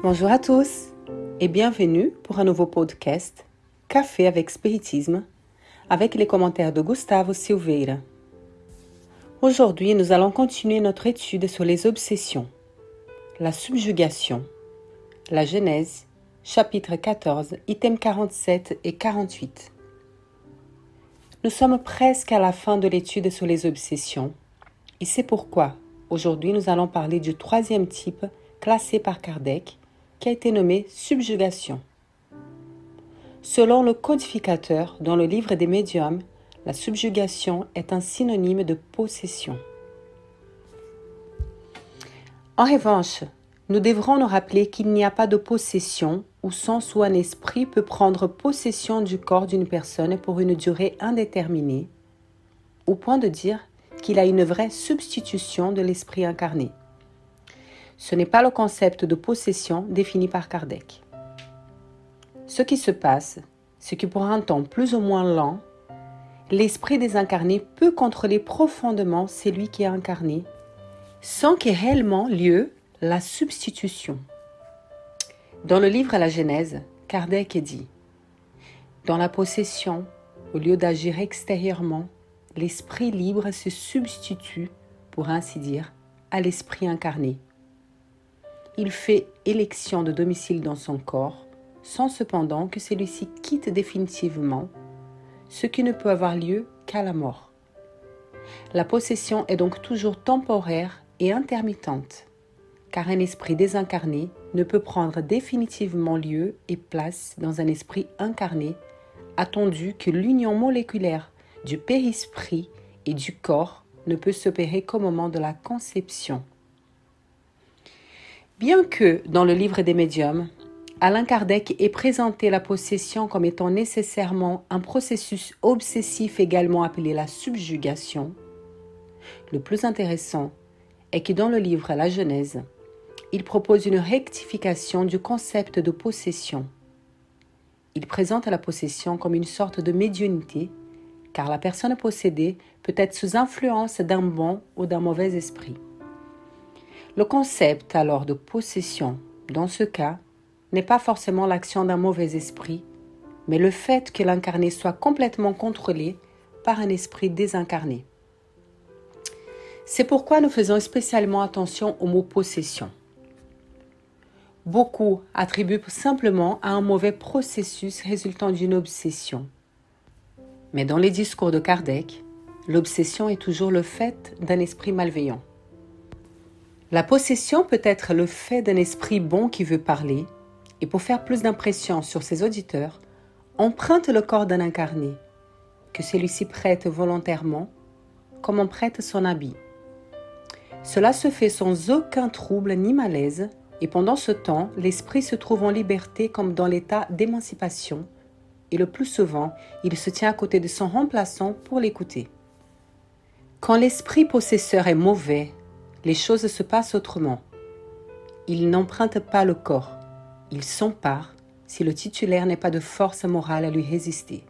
Bonjour à tous et bienvenue pour un nouveau podcast Café avec Spiritisme avec les commentaires de Gustavo Silveira. Aujourd'hui, nous allons continuer notre étude sur les obsessions, la subjugation, la Genèse, chapitre 14, items 47 et 48. Nous sommes presque à la fin de l'étude sur les obsessions et c'est pourquoi aujourd'hui nous allons parler du troisième type classé par Kardec qui a été nommé subjugation. Selon le codificateur dans le livre des médiums, la subjugation est un synonyme de possession. En revanche, nous devrons nous rappeler qu'il n'y a pas de possession au sens où un esprit peut prendre possession du corps d'une personne pour une durée indéterminée, au point de dire qu'il a une vraie substitution de l'esprit incarné. Ce n'est pas le concept de possession défini par Kardec. Ce qui se passe, c'est que pour un temps plus ou moins lent, l'esprit désincarné peut contrôler profondément celui qui est incarné, sans qu'ait réellement lieu la substitution. Dans le livre La Genèse, Kardec dit Dans la possession, au lieu d'agir extérieurement, l'esprit libre se substitue, pour ainsi dire, à l'esprit incarné il fait élection de domicile dans son corps, sans cependant que celui-ci quitte définitivement, ce qui ne peut avoir lieu qu'à la mort. La possession est donc toujours temporaire et intermittente, car un esprit désincarné ne peut prendre définitivement lieu et place dans un esprit incarné, attendu que l'union moléculaire du périsprit et du corps ne peut s'opérer qu'au moment de la conception. Bien que dans le livre des médiums, Alain Kardec ait présenté la possession comme étant nécessairement un processus obsessif également appelé la subjugation, le plus intéressant est que dans le livre La Genèse, il propose une rectification du concept de possession. Il présente la possession comme une sorte de médiumnité, car la personne possédée peut être sous influence d'un bon ou d'un mauvais esprit. Le concept alors de possession, dans ce cas, n'est pas forcément l'action d'un mauvais esprit, mais le fait que l'incarné soit complètement contrôlé par un esprit désincarné. C'est pourquoi nous faisons spécialement attention au mot possession. Beaucoup attribuent simplement à un mauvais processus résultant d'une obsession. Mais dans les discours de Kardec, l'obsession est toujours le fait d'un esprit malveillant. La possession peut être le fait d'un esprit bon qui veut parler, et pour faire plus d'impression sur ses auditeurs, emprunte le corps d'un incarné, que celui-ci prête volontairement, comme on prête son habit. Cela se fait sans aucun trouble ni malaise, et pendant ce temps, l'esprit se trouve en liberté comme dans l'état d'émancipation, et le plus souvent, il se tient à côté de son remplaçant pour l'écouter. Quand l'esprit possesseur est mauvais, les choses se passent autrement. Il n'emprunte pas le corps, il s'empare si le titulaire n'est pas de force morale à lui résister.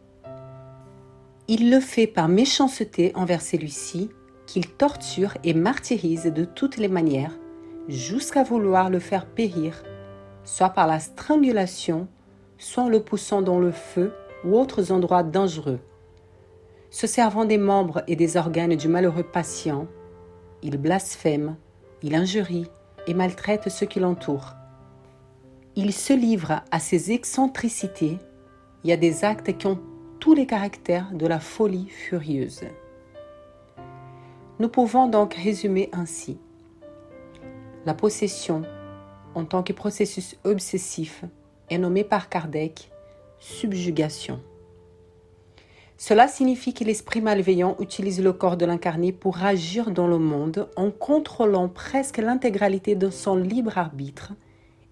Il le fait par méchanceté envers celui-ci, qu'il torture et martyrise de toutes les manières, jusqu'à vouloir le faire périr, soit par la strangulation, soit en le poussant dans le feu ou autres endroits dangereux. Se servant des membres et des organes du malheureux patient, il blasphème, il injurie et maltraite ceux qui l'entourent. Il se livre à ses excentricités Il y a des actes qui ont tous les caractères de la folie furieuse. Nous pouvons donc résumer ainsi. La possession, en tant que processus obsessif, est nommée par Kardec subjugation. Cela signifie que l'esprit malveillant utilise le corps de l'incarné pour agir dans le monde en contrôlant presque l'intégralité de son libre arbitre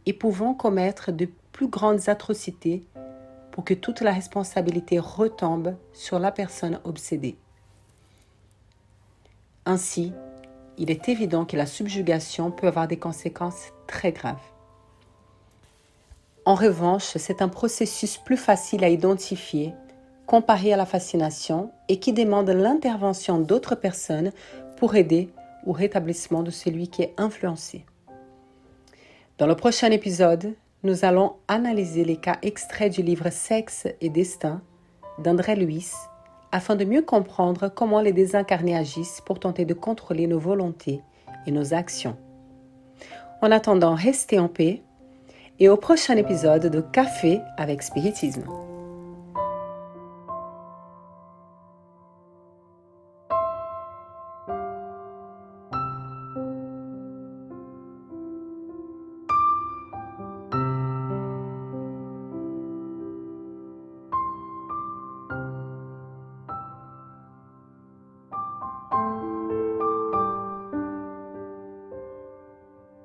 et pouvant commettre de plus grandes atrocités pour que toute la responsabilité retombe sur la personne obsédée. Ainsi, il est évident que la subjugation peut avoir des conséquences très graves. En revanche, c'est un processus plus facile à identifier comparé à la fascination et qui demande l'intervention d'autres personnes pour aider au rétablissement de celui qui est influencé. Dans le prochain épisode, nous allons analyser les cas extraits du livre Sexe et Destin d'André Luis afin de mieux comprendre comment les désincarnés agissent pour tenter de contrôler nos volontés et nos actions. En attendant, restez en paix et au prochain épisode de Café avec Spiritisme.